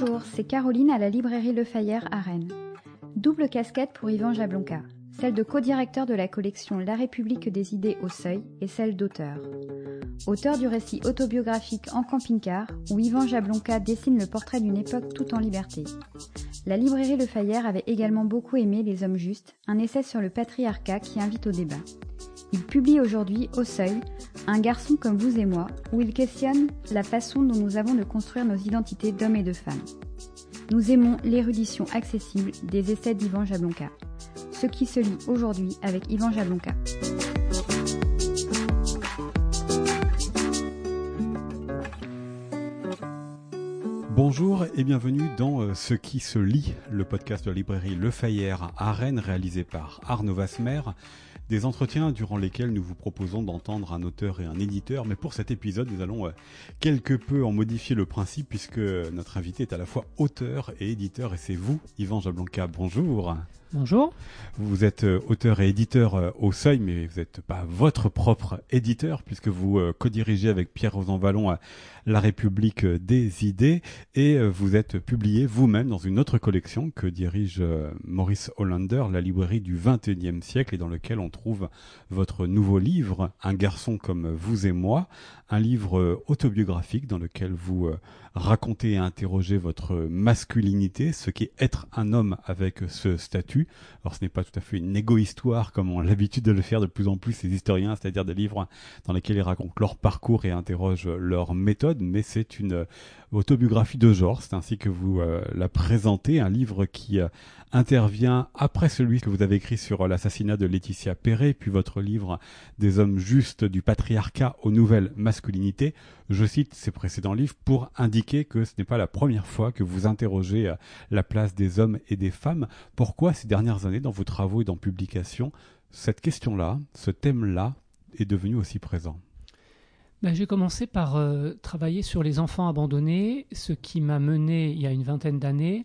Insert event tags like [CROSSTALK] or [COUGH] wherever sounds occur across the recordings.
Bonjour, c'est Caroline à la librairie Le Fayère à Rennes. Double casquette pour Yvan Jablonka, celle de co-directeur de la collection La République des idées au seuil et celle d'auteur. Auteur du récit autobiographique En camping-car, où Yvan Jablonka dessine le portrait d'une époque tout en liberté. La librairie Le Fayère avait également beaucoup aimé Les Hommes Justes, un essai sur le patriarcat qui invite au débat. Il publie aujourd'hui Au Seuil, Un garçon comme vous et moi, où il questionne la façon dont nous avons de construire nos identités d'hommes et de femmes. Nous aimons l'érudition accessible des essais d'Yvan Jablonka. Ce qui se lit aujourd'hui avec Yvan Jablonka. Bonjour et bienvenue dans euh, Ce qui se lit, le podcast de la librairie Le Fayère à Rennes réalisé par Arnaud Vasmer. Des entretiens durant lesquels nous vous proposons d'entendre un auteur et un éditeur, mais pour cet épisode, nous allons euh, quelque peu en modifier le principe puisque notre invité est à la fois auteur et éditeur et c'est vous, Yvan Jablonka. Bonjour. Bonjour. Vous êtes euh, auteur et éditeur euh, au Seuil, mais vous n'êtes pas votre propre éditeur, puisque vous euh, co-dirigez avec Pierre Rosanvallon La République des idées, et vous êtes publié vous-même dans une autre collection que dirige Maurice Hollander, la librairie du XXIe siècle, et dans lequel on trouve votre nouveau livre, Un garçon comme vous et moi, un livre autobiographique dans lequel vous racontez et interrogez votre masculinité, ce qu'est être un homme avec ce statut. Alors ce n'est pas tout à fait une égo-histoire comme on a l'habitude de le faire de plus en plus ces historiens, c'est-à-dire des livres dans lesquels ils racontent leur parcours et interrogent leur méthode, mais c'est une autobiographie de genre, c'est ainsi que vous euh, la présentez, un livre qui euh, intervient après celui que vous avez écrit sur l'assassinat de Laetitia Perret, puis votre livre Des hommes justes du patriarcat aux nouvelles masculinités. Je cite ces précédents livres pour indiquer que ce n'est pas la première fois que vous interrogez euh, la place des hommes et des femmes. Pourquoi ces dernières années, dans vos travaux et dans publications, cette question-là, ce thème-là, est devenu aussi présent? Ben, J'ai commencé par euh, travailler sur les enfants abandonnés, ce qui m'a mené, il y a une vingtaine d'années,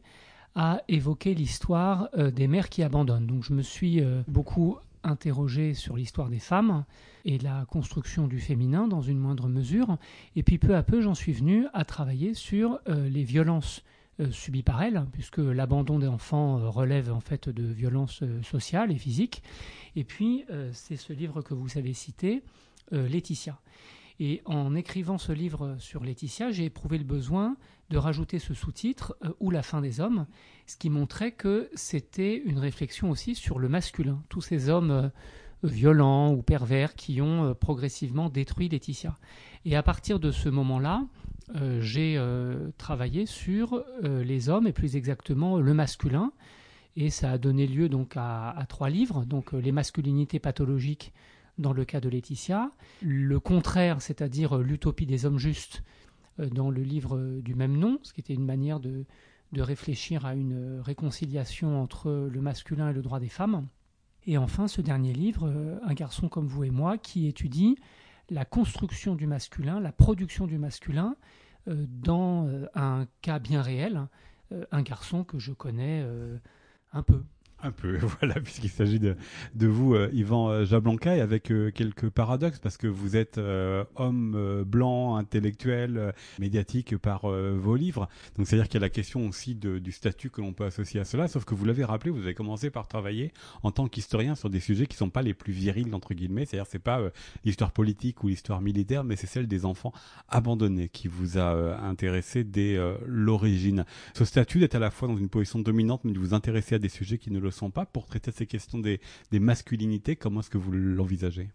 à évoquer l'histoire euh, des mères qui abandonnent. Donc je me suis beaucoup interrogé sur l'histoire des femmes et la construction du féminin dans une moindre mesure. Et puis peu à peu, j'en suis venu à travailler sur les violences subies par elles, puisque l'abandon des enfants relève en fait de violences sociales et physiques. Et puis c'est ce livre que vous avez cité, Laetitia. Et en écrivant ce livre sur Laetitia, j'ai éprouvé le besoin de rajouter ce sous-titre euh, ou la fin des hommes, ce qui montrait que c'était une réflexion aussi sur le masculin, tous ces hommes euh, violents ou pervers qui ont euh, progressivement détruit Laetitia. Et à partir de ce moment-là, j'ai travaillé sur les hommes et plus exactement le masculin. Et ça a donné lieu donc à, à trois livres, donc les masculinités pathologiques dans le cas de Laetitia, le contraire, c'est-à-dire l'utopie des hommes justes euh, dans le livre du même nom, ce qui était une manière de, réfléchir à une réconciliation entre le masculin et le droit des femmes. Et enfin, ce dernier livre, euh, Un garçon comme vous et moi, qui étudie la construction du masculin, la production du masculin, euh, dans un cas bien réel, un garçon que je connais un peu. Un peu, [LAUGHS] voilà, puisqu'il s'agit de, de vous, euh, Yvan euh, Jablanca, et avec euh, quelques paradoxes, parce que vous êtes homme blanc, intellectuel, médiatique par vos livres. Donc c'est-à-dire qu'il y a la question aussi de, du statut que l'on peut associer à cela, sauf que vous l'avez rappelé, vous avez commencé par travailler en tant qu'historien sur des sujets qui sont pas les plus virils, entre guillemets. C'est-à-dire c'est pas l'histoire politique ou l'histoire militaire, mais c'est celle des enfants abandonnés qui vous a intéressé dès l'origine. Ce statut d'être à la fois dans une position dominante, mais de vous intéresser à des sujets qui ne le sont pas pour traiter ces questions des, masculinités Comment est-ce que vous l'envisagez?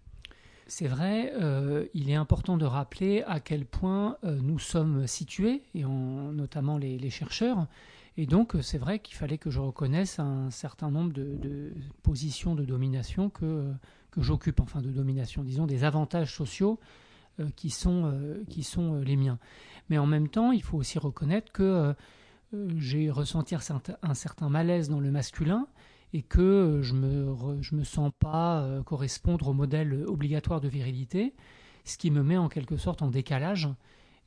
C'est vrai, euh, il est important de rappeler à quel point euh, nous sommes situés, et notamment les, chercheurs. Et donc, c'est vrai qu'il fallait que je reconnaisse un certain nombre de, positions de domination que, que j'occupe, enfin de domination, disons des avantages sociaux euh, qui, sont, qui sont les miens. Mais en même temps, il faut aussi reconnaître que j'ai ressenti un certain malaise dans le masculin et que je me, me sens pas euh, correspondre au modèle obligatoire de virilité, ce qui me met en quelque sorte en décalage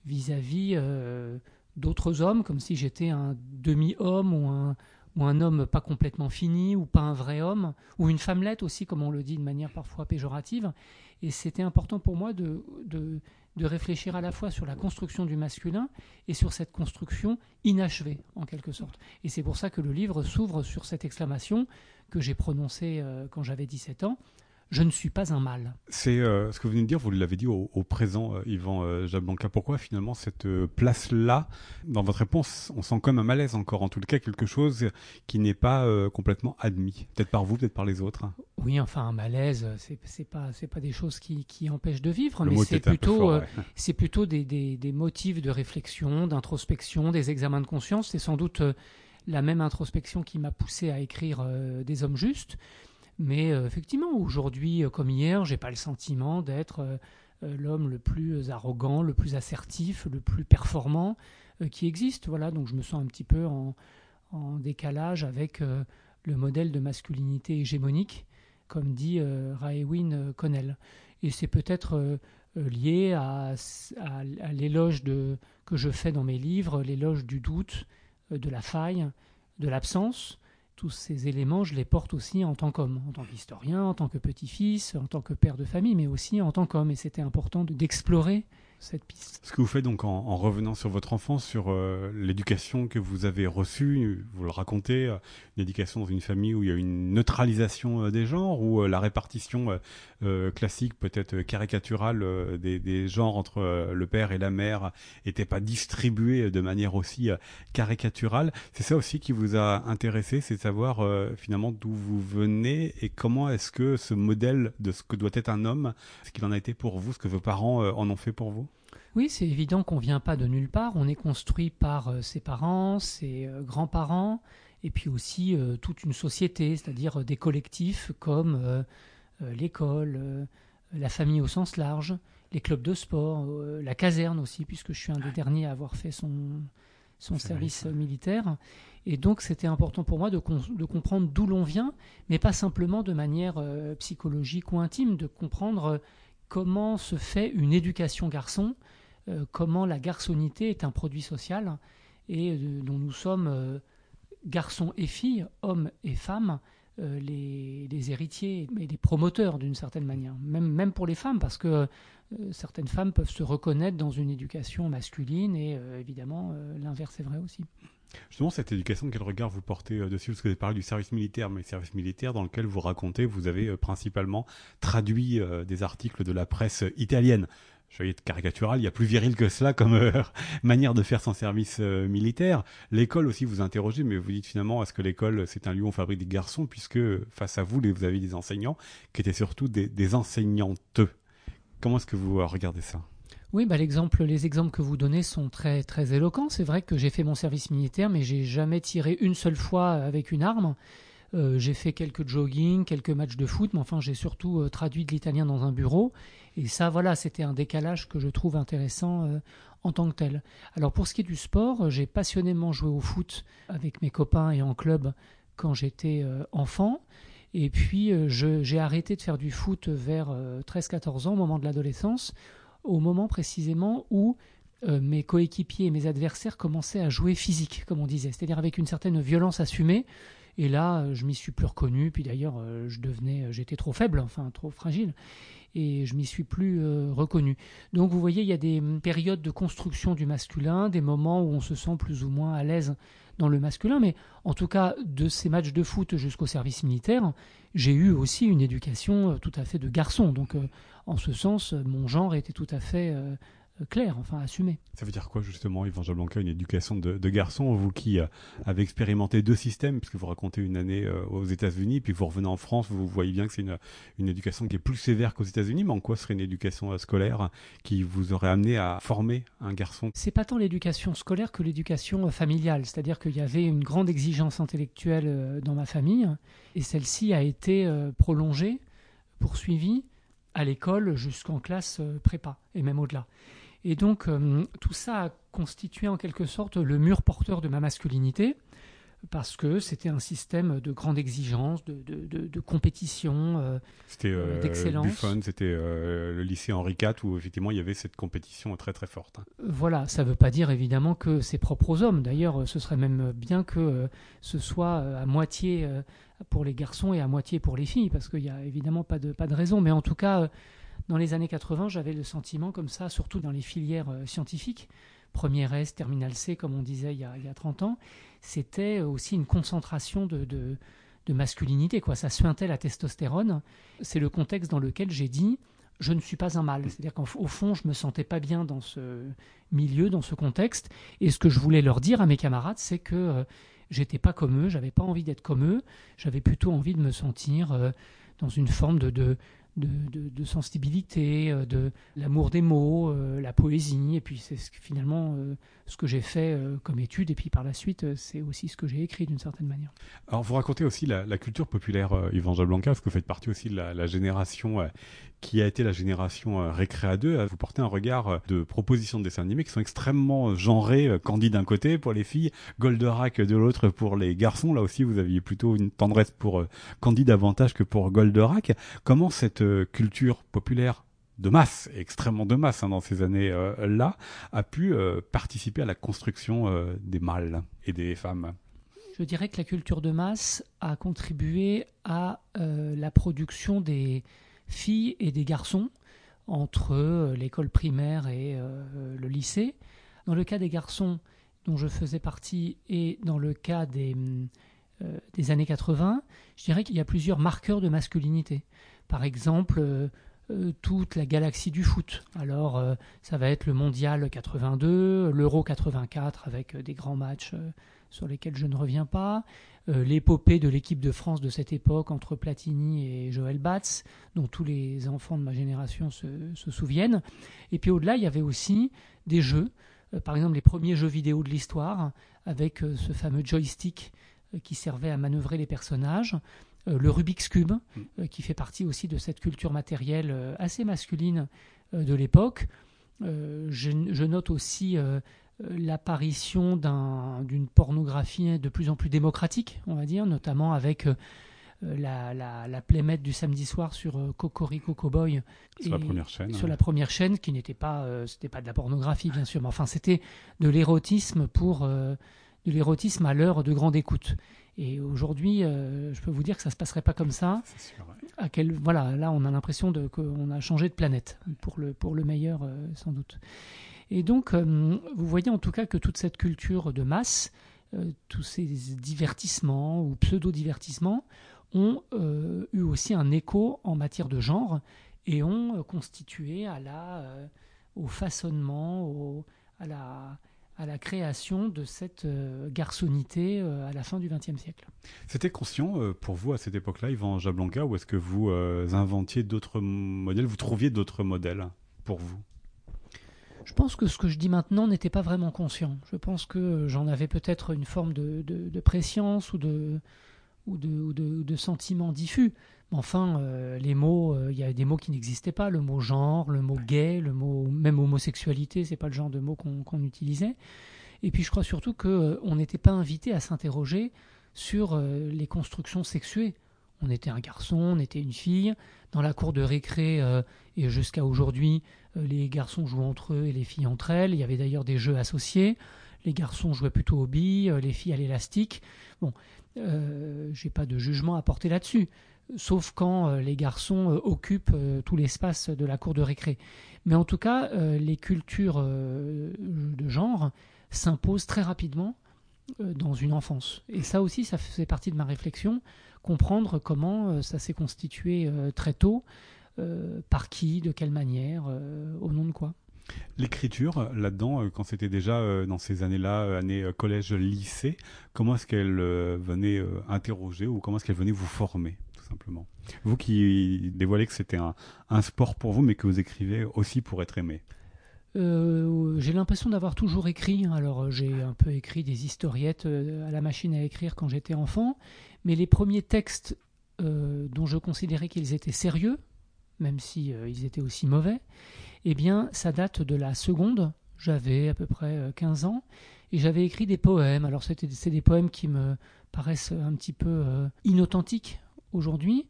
vis-à-vis euh, d'autres hommes, comme si j'étais un demi-homme ou un, ou un homme pas complètement fini, ou pas un vrai homme, ou une femmelette aussi, comme on le dit de manière parfois péjorative. Et c'était important pour moi de, de réfléchir à la fois sur la construction du masculin et sur cette construction inachevée, en quelque sorte. Et c'est pour ça que le livre s'ouvre sur cette exclamation que j'ai prononcée euh, quand j'avais 17 ans je ne suis pas un mâle. C'est euh, ce que vous venez de dire, vous l'avez dit au, présent, euh, Yvan euh, Jablonka. Pourquoi finalement cette place-là Dans votre réponse, on sent comme un malaise encore, en tout cas quelque chose qui n'est pas complètement admis. Peut-être par vous, peut-être par les autres. Oui, enfin un malaise, c'est, c'est pas c'est pas des choses qui, qui empêchent de vivre, mais c'est plutôt [LAUGHS] c'est plutôt des, des, des, motifs de réflexion, d'introspection, des examens de conscience. C'est sans doute la même introspection qui m'a poussé à écrire des hommes justes. Mais euh, effectivement, aujourd'hui euh, comme hier, j'ai pas le sentiment d'être euh, l'homme le plus arrogant, le plus assertif, le plus performant qui existe. Voilà, donc je me sens un petit peu en, décalage avec le modèle de masculinité hégémonique, comme dit Raewin Connell. Et c'est peut-être lié à, l'éloge que je fais dans mes livres, l'éloge du doute, de la faille, de l'absence, tous ces éléments, je les porte aussi en tant qu'homme, en tant qu'historien, en tant que petit-fils, en tant que père de famille, mais aussi en tant qu'homme. Et c'était important d'explorer Ce que vous faites donc en, revenant sur votre enfance, sur euh, l'éducation que vous avez reçue, vous le racontez, euh, une éducation dans une famille où il y a une neutralisation euh, des genres, où la répartition classique, peut-être caricaturale des, des, genres entre le père et la mère n'était pas distribuée de manière aussi caricaturale. C'est ça aussi qui vous a intéressé, c'est de savoir finalement d'où vous venez et comment est-ce que ce modèle de ce que doit être un homme, ce qu'il en a été pour vous, ce que vos parents en ont fait pour vous? Oui, c'est évident qu'on vient pas de nulle part. On est construit par euh, ses parents, ses euh, grands-parents, et puis aussi euh, toute une société, c'est-à-dire des collectifs comme l'école, la famille au sens large, les clubs de sport, la caserne aussi, puisque je suis un des derniers à avoir fait son, son service militaire. Et donc c'était important pour moi de, de comprendre d'où l'on vient, mais pas simplement de manière psychologique ou intime, de comprendre comment se fait une éducation garçon, comment la garçonnité est un produit social et euh, dont nous sommes euh, garçons et filles, hommes et femmes, les, héritiers et les promoteurs d'une certaine manière, même, même pour les femmes, parce que certaines femmes peuvent se reconnaître dans une éducation masculine et évidemment l'inverse est vrai aussi. Justement, cette éducation, quel regard vous portez euh, dessus? Parce que vous avez parlé du service militaire, mais service militaire dans lequel vous racontez, vous avez euh, principalement traduit euh, des articles de la presse italienne. Je vais être caricatural, il y a plus viril que cela comme [LAUGHS] manière de faire son service militaire. L'école aussi, vous interrogez, mais vous dites finalement, est-ce que l'école, c'est un lieu où on fabrique des garçons, puisque face à vous, vous avez des enseignants qui étaient surtout des, des enseignantes. Comment est-ce que vous regardez ça? Oui, bah les exemples que vous donnez sont très très éloquents. C'est vrai que j'ai fait mon service militaire, mais j'ai jamais tiré une seule fois avec une arme. Euh, j'ai fait quelques jogging, quelques matchs de foot, mais enfin j'ai surtout euh, traduit de l'italien dans un bureau. Et ça, voilà, c'était un décalage que je trouve intéressant euh, en tant que tel. Alors pour ce qui est du sport, j'ai passionnément joué au foot avec mes copains et en club quand j'étais enfant. Et puis j'ai arrêté de faire du foot vers 13-14 ans, au moment de l'adolescence, au moment précisément où mes coéquipiers et mes adversaires commençaient à jouer physique, comme on disait, c'est-à-dire avec une certaine violence assumée. Et là, euh, je m'y suis plus reconnu. Puis d'ailleurs, euh, je devenais, j'étais trop faible, enfin trop fragile, et je m'y suis plus reconnu. Donc, vous voyez, il y a des hum, périodes de construction du masculin, des moments où on se sent plus ou moins à l'aise dans le masculin, mais en tout cas, de ces matchs de foot jusqu'au service militaire, j'ai eu aussi une éducation tout à fait de garçon. Donc, en ce sens, mon genre était tout à fait euh, clair, enfin assumé. Ça veut dire quoi justement, Yvan Blanca, une éducation de, de garçon Vous qui euh, avez expérimenté deux systèmes, puisque vous racontez une année euh, aux États-Unis, puis vous revenez en France, vous voyez bien que c'est une, une éducation qui est plus sévère qu'aux États-Unis, mais en quoi serait une éducation scolaire qui vous aurait amené à former un garçon? C'est pas tant l'éducation scolaire que l'éducation familiale, c'est-à-dire qu'il y avait une grande exigence intellectuelle dans ma famille, et celle-ci a été prolongée, poursuivie à l'école jusqu'en classe euh, prépa et même au-delà. Et donc euh, tout ça a constitué en quelque sorte le mur porteur de ma masculinité parce que c'était un système de grande exigence, de, de, compétition, euh, c'était d'excellence. Buffon, c'était le lycée Henri IV où effectivement il y avait cette compétition très très forte. Hein. Voilà, ça ne veut pas dire évidemment que c'est propre aux hommes. D'ailleurs, ce serait même bien que ce soit à moitié pour les garçons et à moitié pour les filles, parce qu'il n'y a évidemment pas de, pas de raison. Mais en tout cas, dans les années 80, j'avais le sentiment comme ça, surtout dans les filières scientifiques, première S, terminal C, comme on disait il y a, il y a 30 ans, c'était aussi une concentration de, de, masculinité. Quoi. Ça suintait la testostérone. C'est le contexte dans lequel j'ai dit je ne suis pas un mâle. C'est-à-dire qu'au fond, je me sentais pas bien dans ce milieu, dans ce contexte. Et ce que je voulais leur dire à mes camarades, c'est que euh, j'étais pas comme eux, j'avais pas envie d'être comme eux, j'avais plutôt envie de me sentir euh, dans une forme de, de, de, sensibilité, euh, de l'amour des mots, euh, la poésie, et puis c'est finalement euh, ce que j'ai fait comme étude, et puis par la suite, c'est aussi ce que j'ai écrit d'une certaine manière. Alors vous racontez aussi la, culture populaire Yvan Blanca, parce que vous faites partie aussi de la, génération qui a été la génération Récréa 2, vous portez un regard de propositions de dessins animés qui sont extrêmement genrés, Candy d'un côté pour les filles, Goldorak de l'autre pour les garçons. Là aussi, vous aviez plutôt une tendresse pour Candy davantage que pour Goldorak. Comment cette culture populaire de masse, extrêmement de masse hein, dans ces années-là, a pu euh, participer à la construction euh, des mâles et des femmes? Je dirais que la culture de masse a contribué à euh, la production des filles et des garçons entre l'école primaire et le lycée. Dans le cas des garçons dont je faisais partie et dans le cas des, des années 80, je dirais qu'il y a plusieurs marqueurs de masculinité par exemple, euh, euh, toute la galaxie du foot. Alors, euh, ça va être le mondial 82, l'Euro 84 avec des grands matchs sur lesquels je ne reviens pas, l'épopée de l'équipe de France de cette époque entre Platini et Joël Batz, dont tous les enfants de ma génération se, se souviennent. Et puis au-delà, il y avait aussi des jeux, par exemple les premiers jeux vidéo de l'histoire, avec ce fameux joystick qui servait à manœuvrer les personnages. Euh, le Rubik's Cube, mm. euh, qui fait partie aussi de cette culture matérielle euh, assez masculine de l'époque. Je, note aussi l'apparition d'une pornographie de plus en plus démocratique, on va dire, notamment avec la, la, playmate du samedi soir sur Cocorico Cowboy. Sur la première chaîne. Sur la première chaîne, qui n'était pas, c'était pas de la pornographie, bien sûr, mais enfin, c'était de l'érotisme pour, de l'érotisme à l'heure de grande écoute. Et aujourd'hui, euh, je peux vous dire que ça se passerait pas comme ça. Sûr, à quel, voilà, là, on a l'impression qu'on a changé de planète pour le, pour le meilleur, euh, sans doute. Et donc, euh, vous voyez en tout cas que toute cette culture de masse, tous ces divertissements ou pseudo-divertissements, ont eu aussi un écho en matière de genre et ont constitué à la, au façonnement, à la à la création de cette euh, garçonnité euh, à la fin du XXe siècle. C'était conscient euh, pour vous à cette époque-là, Yvan Jablonka, ou est-ce que vous inventiez d'autres modèles, vous trouviez d'autres modèles pour vous? Je pense que ce que je dis maintenant n'était pas vraiment conscient. Je pense que j'en avais peut-être une forme de, de, de préscience ou de, ou de, ou de, sentiments diffus. Enfin, euh, les mots, euh, il y a des mots qui n'existaient pas. Le mot genre, le mot gay, le mot même homosexualité, c'est pas le genre de mot qu'on utilisait. Et puis je crois surtout qu'on euh, n'était pas invité à s'interroger sur les constructions sexuées. On était un garçon, on était une fille. Dans la cour de récré, et jusqu'à aujourd'hui, les garçons jouaient entre eux et les filles entre elles. Il y avait d'ailleurs des jeux associés. Les garçons jouaient plutôt aux billes, les filles à l'élastique. Bon, j'ai pas de jugement à porter là-dessus sauf quand euh, les garçons euh, occupent euh, tout l'espace de la cour de récré. Mais en tout cas, les cultures de genre s'imposent très rapidement dans une enfance. Et ça aussi, ça fait partie de ma réflexion, comprendre comment ça s'est constitué très tôt, par qui, de quelle manière, au nom de quoi? L'écriture, là-dedans, quand c'était déjà dans ces années-là, années collège-lycée, comment est-ce qu'elle venait interroger ou comment est-ce qu'elle venait vous former simplement? Vous qui dévoilez que c'était un, sport pour vous, mais que vous écrivez aussi pour être aimé. Euh, j'ai l'impression d'avoir toujours écrit. Alors j'ai un peu écrit des historiettes euh, à la machine à écrire quand j'étais enfant, mais les premiers textes euh, dont je considérais qu'ils étaient sérieux, même si ils étaient aussi mauvais, eh bien ça date de la seconde. J'avais à peu près 15 ans et j'avais écrit des poèmes. Alors c'était c'est des poèmes qui me paraissent un petit peu inauthentiques aujourd'hui.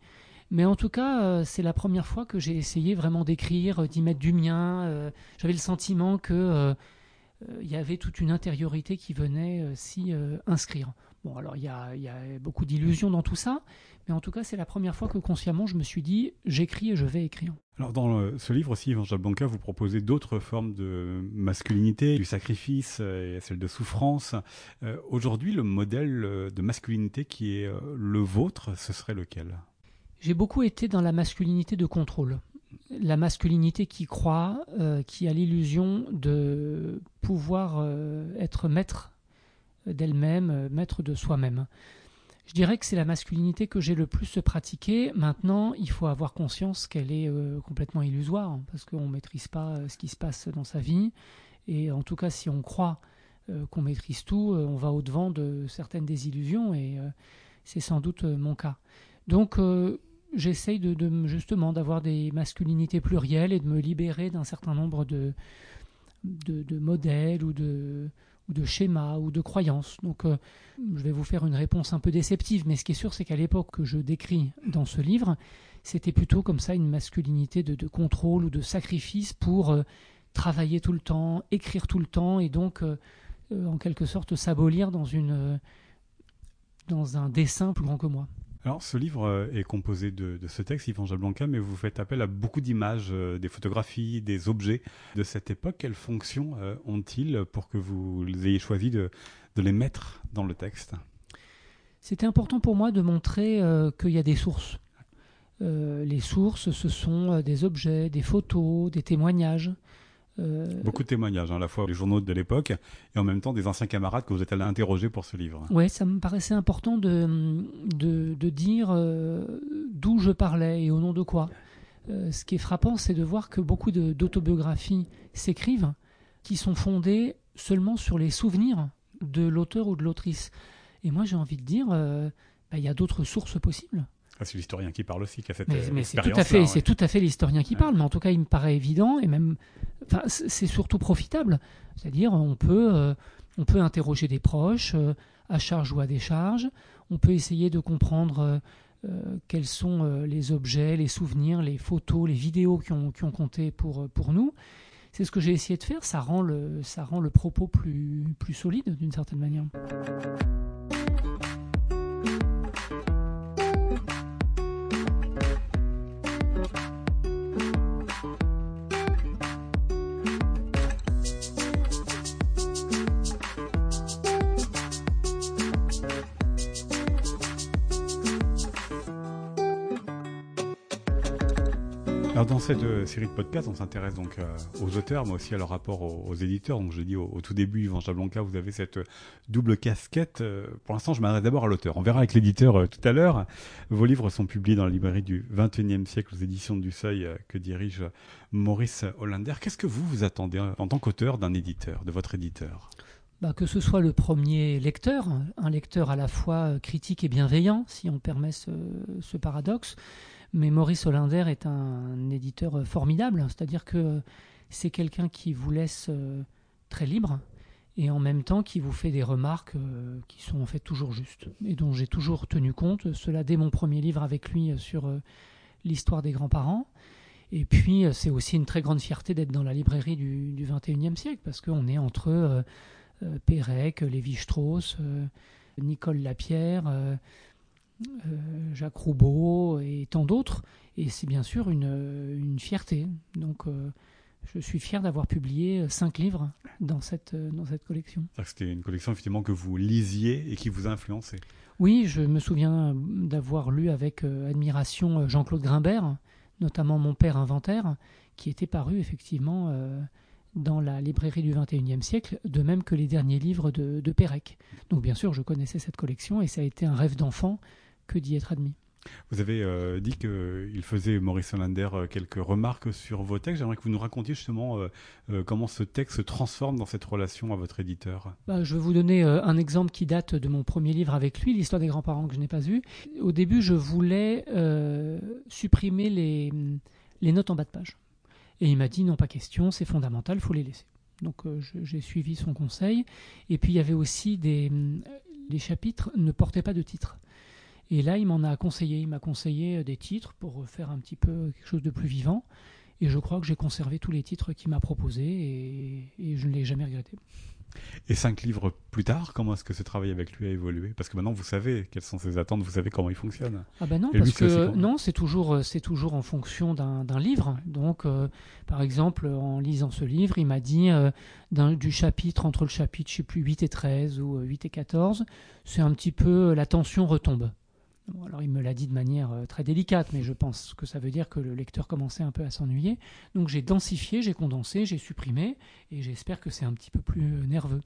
Mais en tout cas, euh, c'est la première fois que j'ai essayé vraiment d'écrire, d'y mettre du mien. Euh, j'avais le sentiment que il y avait toute une intériorité qui venait s'y inscrire. Bon, alors il y a, y a, beaucoup d'illusions dans tout ça, mais en tout cas, c'est la première fois que consciemment, je me suis dit, j'écris et je vais écrire. Alors, dans ce livre aussi, Evangel Blanca, vous proposez d'autres formes de masculinité, du sacrifice et celle de souffrance. Euh, aujourd'hui, le modèle de masculinité qui est euh, le vôtre, ce serait lequel? J'ai beaucoup été dans la masculinité de contrôle. La masculinité qui croit, euh, qui a l'illusion de pouvoir être maître d'elle-même, maître de soi-même. Je dirais que c'est la masculinité que j'ai le plus pratiquée. Maintenant, il faut avoir conscience qu'elle est euh, complètement illusoire, parce qu'on ne maîtrise pas euh, ce qui se passe dans sa vie. Et en tout cas, si on croit euh, qu'on maîtrise tout, on va au-devant de certaines désillusions, et c'est sans doute mon cas. Donc, j'essaye de, justement d'avoir des masculinités plurielles et de me libérer d'un certain nombre de, de modèles ou de, ou de schémas ou de croyances. Donc euh, je vais vous faire une réponse un peu déceptive, mais ce qui est sûr, c'est qu'à l'époque que je décris dans ce livre, c'était plutôt comme ça une masculinité de, contrôle ou de sacrifice pour euh, travailler tout le temps, écrire tout le temps, et donc euh, en quelque sorte s'abolir dans, dans un dessin plus grand que moi. Alors, ce livre euh, est composé de, ce texte, Yvan Blanca, mais vous faites appel à beaucoup d'images, euh, des photographies, des objets de cette époque. Quelle fonction euh, ont-ils pour que vous ayez choisi de, les mettre dans le texte? C'était important pour moi de montrer qu'il y a des sources. les sources, ce sont des objets, des photos, des témoignages. Euh, Beaucoup de témoignages, hein, à la fois les journaux de l'époque et en même temps des anciens camarades que vous êtes allé interroger pour ce livre. Oui, ça me paraissait important de, de, dire euh, d'où je parlais et au nom de quoi. Euh, ce qui est frappant, c'est de voir que beaucoup d'autobiographies s'écrivent qui sont fondées seulement sur les souvenirs de l'auteur ou de l'autrice. Et moi, j'ai envie de dire, bah, il y a d'autres sources possibles. Ah, c'est l'historien qui parle aussi, qui a cette mais, c'est tout à fait, c'est tout à fait l'historien qui parle. Mais en tout cas, il me paraît évident et même, enfin, c'est surtout profitable. C'est-à-dire, on peut, euh, on peut interroger des proches euh, à charge ou à décharge. On peut essayer de comprendre euh, quels sont les objets, les souvenirs, les photos, les vidéos qui ont, qui ont compté pour, pour nous. C'est ce que j'ai essayé de faire. Ça rend le, ça rend le propos plus, plus solide d'une certaine manière. Dans cette euh, série de podcasts, on s'intéresse donc euh, aux auteurs, mais aussi à leur rapport aux, éditeurs. Donc je dis au, tout début, Yvan Jablonka, vous avez cette euh, double casquette. pour l'instant, je m'adresse d'abord à l'auteur. On verra avec l'éditeur tout à l'heure. Vos livres sont publiés dans la librairie du 21e siècle aux éditions du Seuil que dirige Maurice Hollander. Qu'est-ce que vous vous attendez en tant qu'auteur d'un éditeur, de votre éditeur? Bah, que ce soit le premier lecteur, un lecteur à la fois critique et bienveillant, si on permet ce paradoxe, mais Maurice Hollander est un éditeur formidable, c'est-à-dire que c'est quelqu'un qui vous laisse euh, très libre et en même temps qui vous fait des remarques euh, qui sont en fait toujours justes et dont j'ai toujours tenu compte. Cela dès mon premier livre avec lui euh, sur l'histoire des grands-parents. Et puis c'est aussi une très grande fierté d'être dans la librairie du, du 21e siècle parce qu'on est entre Pérec, Lévi-Strauss, Nicole Lapierre. Jacques Roubaud et tant d'autres. Et c'est bien sûr une, une fierté. Donc euh, je suis fier d'avoir publié cinq livres dans cette, dans cette collection. C'était une collection effectivement que vous lisiez et qui vous a influencé. Oui, je me souviens d'avoir lu avec euh, admiration Jean-Claude Grimbert, notamment Mon père inventaire, qui était paru effectivement dans la librairie du XXIe siècle, de même que les derniers livres de, de Pérec. Donc bien sûr, je connaissais cette collection et ça a été un rêve d'enfant que d'y être admis. Vous avez euh, dit qu'il faisait, Maurice Hollander, euh, quelques remarques sur vos textes. J'aimerais que vous nous racontiez justement euh, comment ce texte se transforme dans cette relation à votre éditeur. Bah, je vais vous donner un exemple qui date de mon premier livre avec lui, L'histoire des grands-parents que je n'ai pas eu. Au début, je voulais supprimer les, les notes en bas de page. Et il m'a dit non, pas question, c'est fondamental, il faut les laisser. Donc j'ai suivi son conseil. Et puis il y avait aussi des. Les chapitres ne portaient pas de titre. Et là, il m'en a conseillé. Il m'a conseillé euh, des titres pour faire un petit peu quelque chose de plus vivant. Et je crois que j'ai conservé tous les titres qu'il m'a proposés et, je ne l'ai jamais regretté. Et cinq livres plus tard, comment est-ce que ce travail avec lui a évolué? Parce que maintenant, vous savez quelles sont ses attentes, vous savez comment il fonctionne. Ah ben non, parce que non, c'est toujours c'est toujours en fonction d'un livre. Donc, euh, par exemple, en lisant ce livre, il m'a dit euh, du chapitre entre le chapitre, je sais plus 8 et 13 ou 8 et 14, c'est un petit peu la tension retombe alors il me l'a dit de manière euh, très délicate, mais je pense que ça veut dire que le lecteur commençait un peu à s'ennuyer. Donc j'ai densifié, j'ai condensé, j'ai supprimé, et j'espère que c'est un petit peu plus euh, nerveux.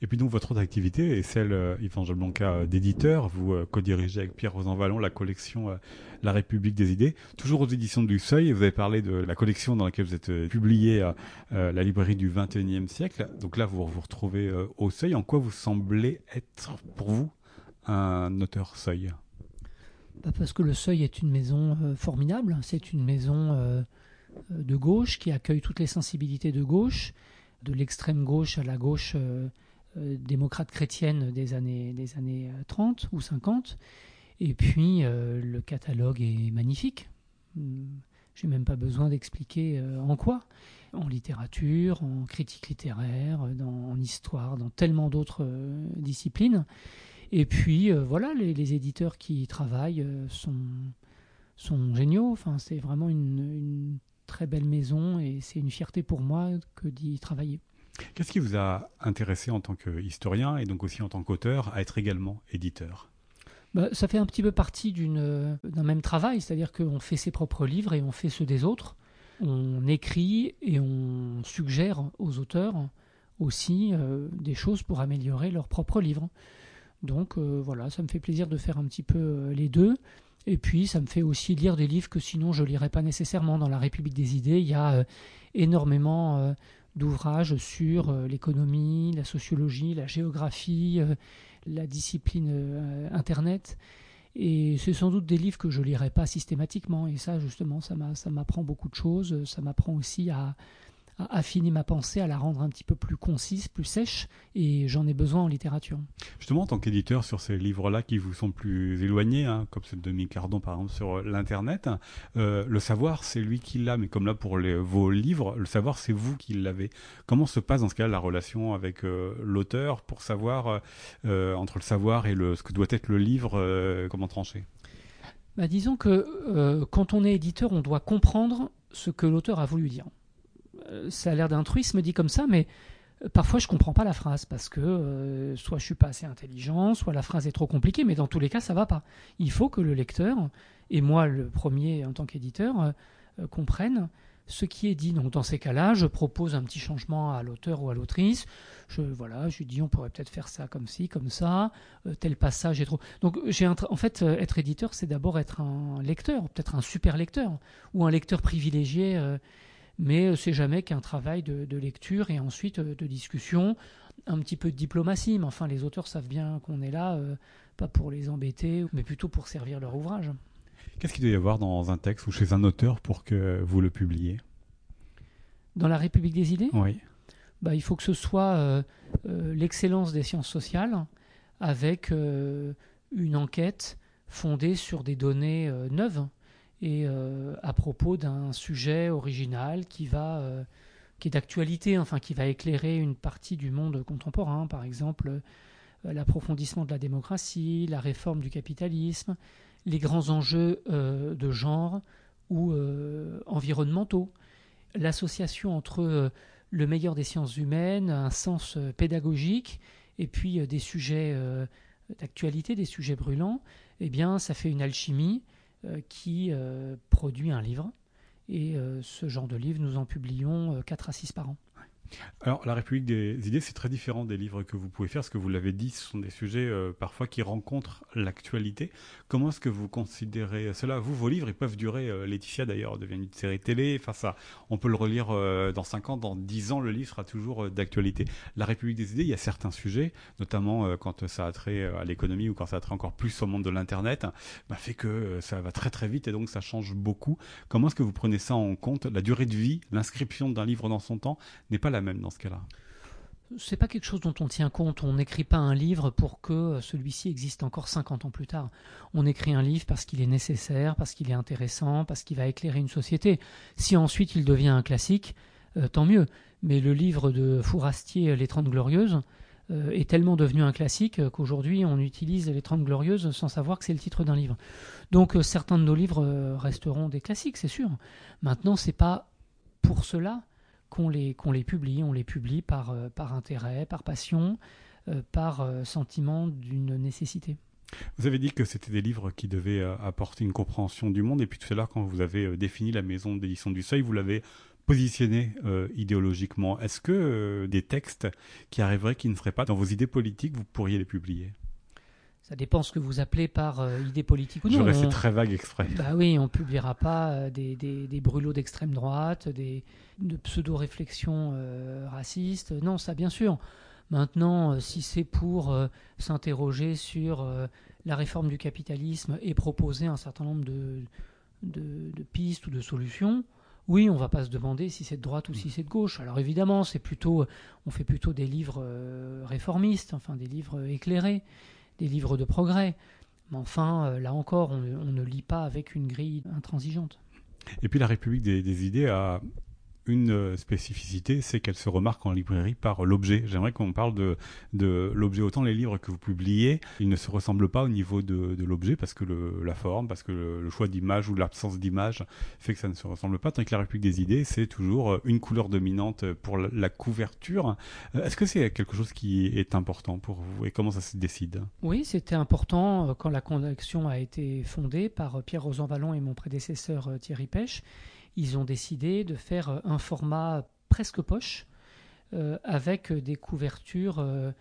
Et puis donc votre autre activité est celle, euh, Yvan Blanca, d'éditeur. Vous co-dirigez avec Pierre Rosanvallon la collection La République des idées, toujours aux éditions du Seuil. Vous avez parlé de la collection dans laquelle vous êtes publié la librairie du XXIe siècle. Donc là, vous vous retrouvez au Seuil. En quoi vous semblez être, pour vous, un auteur Seuil bah, Parce que le Seuil est une maison euh, formidable. C'est une maison euh, euh, de gauche qui accueille toutes les sensibilités de gauche, de l'extrême gauche à la gauche démocrate chrétienne des années, des années 30 ou 50. Et puis le catalogue est magnifique. J'ai même pas besoin d'expliquer en quoi. En littérature, en critique littéraire, en histoire, dans tellement d'autres disciplines. Et puis euh, voilà, les, éditeurs qui y travaillent euh, sont, sont géniaux. Enfin, c'est vraiment une, très belle maison et c'est une fierté pour moi que d'y travailler. Qu'est-ce qui vous a intéressé en tant qu'historien et donc aussi en tant qu'auteur à être également éditeur? Bah, ça fait un petit peu partie d'un même travail, c'est-à-dire qu'on fait ses propres livres et on fait ceux des autres. On écrit et on suggère aux auteurs aussi euh, des choses pour améliorer leurs propres livres. Donc euh, voilà, ça me fait plaisir de faire un petit peu euh, les deux. Et puis ça me fait aussi lire des livres que sinon je lirais pas nécessairement. Dans la République des idées, il y a euh, énormément d'ouvrages sur l'économie, la sociologie, la géographie, la discipline Internet. Et c'est sans doute des livres que je lirai pas systématiquement. Et ça, justement, ça m'apprend beaucoup de choses. Ça m'apprend aussi à affiner ma pensée, à la rendre un petit peu plus concise, plus sèche, et j'en ai besoin en littérature. Justement, en tant qu'éditeur sur ces livres-là qui vous sont plus éloignés, hein, comme ce de Cardon par exemple sur l'Internet, euh, le savoir c'est lui qui l'a, mais comme là pour les, vos livres, le savoir c'est vous qui l'avez. Comment se passe dans ce cas la relation avec euh, l'auteur pour savoir euh, entre le savoir et le, ce que doit être le livre, comment trancher? Bah, Disons que quand on est éditeur, on doit comprendre ce que l'auteur a voulu dire. Euh, ça a l'air d'un truisme dit comme ça, mais euh, parfois je comprends pas la phrase parce que euh, soit je suis pas assez intelligent, soit la phrase est trop compliquée, mais dans tous les cas ça va pas. Il faut que le lecteur et moi le premier en tant qu'éditeur comprennent ce qui est dit. Donc dans ces cas-là, je propose un petit changement à l'auteur ou à l'autrice. Je voilà, je lui dis on pourrait peut-être faire ça comme ci, comme ça, tel passage est trop. Donc j'ai en fait être éditeur, c'est d'abord être un lecteur, peut-être un super lecteur ou un lecteur privilégié mais euh, c'est jamais qu'un travail de, lecture et ensuite euh, de discussion, un petit peu de diplomatie, mais enfin les auteurs savent bien qu'on est là, euh, pas pour les embêter, mais plutôt pour servir leur ouvrage. Qu'est-ce qu'il doit y avoir dans un texte ou chez un auteur pour que vous le publiez? Dans la République des idées? Oui. Bah, il faut que ce soit l'excellence des sciences sociales avec une enquête fondée sur des données neuves et euh, à propos d'un sujet original qui va euh, qui est d'actualité, enfin qui va éclairer une partie du monde contemporain, par exemple euh, l'approfondissement de la démocratie, la réforme du capitalisme, les grands enjeux de genre ou environnementaux, l'association entre le meilleur des sciences humaines, un sens pédagogique, et puis des sujets d'actualité, des sujets brûlants, eh bien ça fait une alchimie qui euh, produit un livre. Et euh, ce genre de livre, nous en publions 4 à 6 par an. Alors, La République des idées, c'est très différent des livres que vous pouvez faire. Ce que vous l'avez dit, ce sont des sujets euh, parfois qui rencontrent l'actualité. Comment est-ce que vous considérez cela? Vous, vos livres, ils peuvent durer. Euh, Laetitia, d'ailleurs, devient une série télé. Enfin, ça, on peut le relire euh, dans 5 ans, dans 10 ans, le livre sera toujours d'actualité. La République des idées, il y a certains sujets, notamment quand ça a trait à l'économie ou quand ça a trait encore plus au monde de l'Internet, bah, fait que ça va très très vite et donc ça change beaucoup. Comment est-ce que vous prenez ça en compte? La durée de vie, l'inscription d'un livre dans son temps n'est pas la même dans ce cas-là c'est pas quelque chose dont on tient compte. On n'écrit pas un livre pour que celui-ci existe encore 50 ans plus tard. On écrit un livre parce qu'il est nécessaire, parce qu'il est intéressant, parce qu'il va éclairer une société. Si ensuite il devient un classique, euh, tant mieux. Mais le livre de Fourastier, Les Trente Glorieuses, euh, est tellement devenu un classique qu'aujourd'hui on utilise Les Trente Glorieuses sans savoir que c'est le titre d'un livre. Donc euh, certains de nos livres resteront des classiques, c'est sûr. Maintenant, c'est pas pour cela qu'on les, publie. On les publie par, euh, intérêt, par passion, euh, par euh, sentiment d'une nécessité. Vous avez dit que c'était des livres qui devaient apporter une compréhension du monde, et puis tout à l'heure, quand vous avez défini la maison d'édition du Seuil, vous l'avez positionné idéologiquement. Est-ce que des textes qui arriveraient, qui ne seraient pas dans vos idées politiques, vous pourriez les publier? Ça dépend ce que vous appelez par euh, idée politique ou non. J'aurais fait très vague exprès. Bah oui, on publiera pas euh, des, des, brûlots d'extrême droite, des de pseudo-réflexions euh, racistes. Non, ça bien sûr. Maintenant, si c'est pour s'interroger sur la réforme du capitalisme et proposer un certain nombre de, de, de pistes ou de solutions, oui, on va pas se demander si c'est de droite ou si c'est de gauche. Alors évidemment, c'est plutôt, on fait plutôt des livres réformistes, enfin des livres éclairés des livres de progrès. Mais enfin, euh, là encore, on, ne lit pas avec une grille intransigeante. Et puis la République des idées a une euh, spécificité, c'est qu'elle se remarque en librairie par l'objet. J'aimerais qu'on parle de, l'objet. Autant les livres que vous publiez, ils ne se ressemblent pas au niveau de, l'objet parce que la forme, parce que le, choix d'image ou l'absence d'image fait que ça ne se ressemble pas. Tant que la République des idées, c'est toujours euh, une couleur dominante pour la, couverture. Euh, est-ce que c'est quelque chose qui est important pour vous et comment ça se décide? Oui, c'était important quand la collection a été fondée par Pierre Rosan Vallon et mon prédécesseur Thierry Pêche ils ont décidé de faire euh, un format presque poche euh, avec des couvertures euh,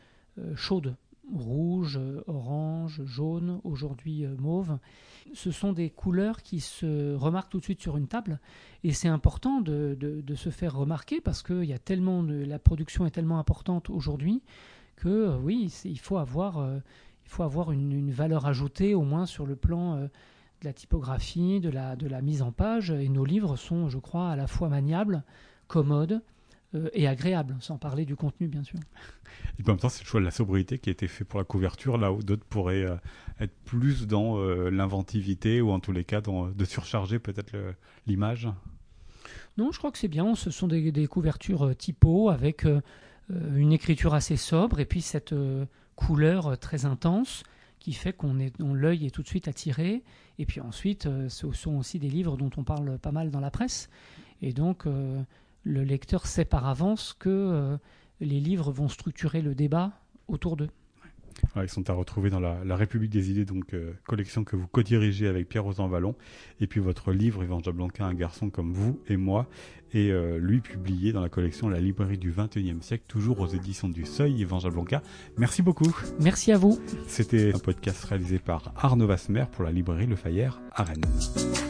chaudes, rouge, orange, jaune, aujourd'hui mauve. Ce sont des couleurs qui se remarquent tout de suite sur une table et c'est important de, se faire remarquer parce que y a tellement de, la production est tellement importante aujourd'hui que oui, il faut avoir, il faut avoir une, une, valeur ajoutée au moins sur le plan de la typographie, de la, de la mise en page. Et nos livres sont, je crois, à la fois maniables, commodes euh, et agréables, sans parler du contenu, bien sûr. Et en même temps, c'est le choix de la sobriété qui a été fait pour la couverture, là où d'autres pourraient euh, être plus dans euh, l'inventivité ou en tous les cas dans, de surcharger peut-être l'image. Non, je crois que c'est bien. Ce sont des, des couvertures typo avec une écriture assez sobre et puis cette couleur très intense qui fait qu'on est, l'œil est tout de suite attiré. Et puis ensuite, euh, ce sont aussi des livres dont on parle pas mal dans la presse. Et donc, euh, le lecteur sait par avance que euh, les livres vont structurer le débat autour d'eux ils sont à retrouver dans la, République des idées, donc euh, collection que vous co-dirigez avec Pierre Rosan Vallon, et puis votre livre Yvan Blanca, un garçon comme vous et moi, et euh, lui publié dans la collection La librairie du 21e siècle, toujours aux éditions du Seuil, Yvan Blanca. Merci beaucoup. Merci à vous. C'était un podcast réalisé par Arnaud Vasmer pour la librairie Le Fayère à Rennes.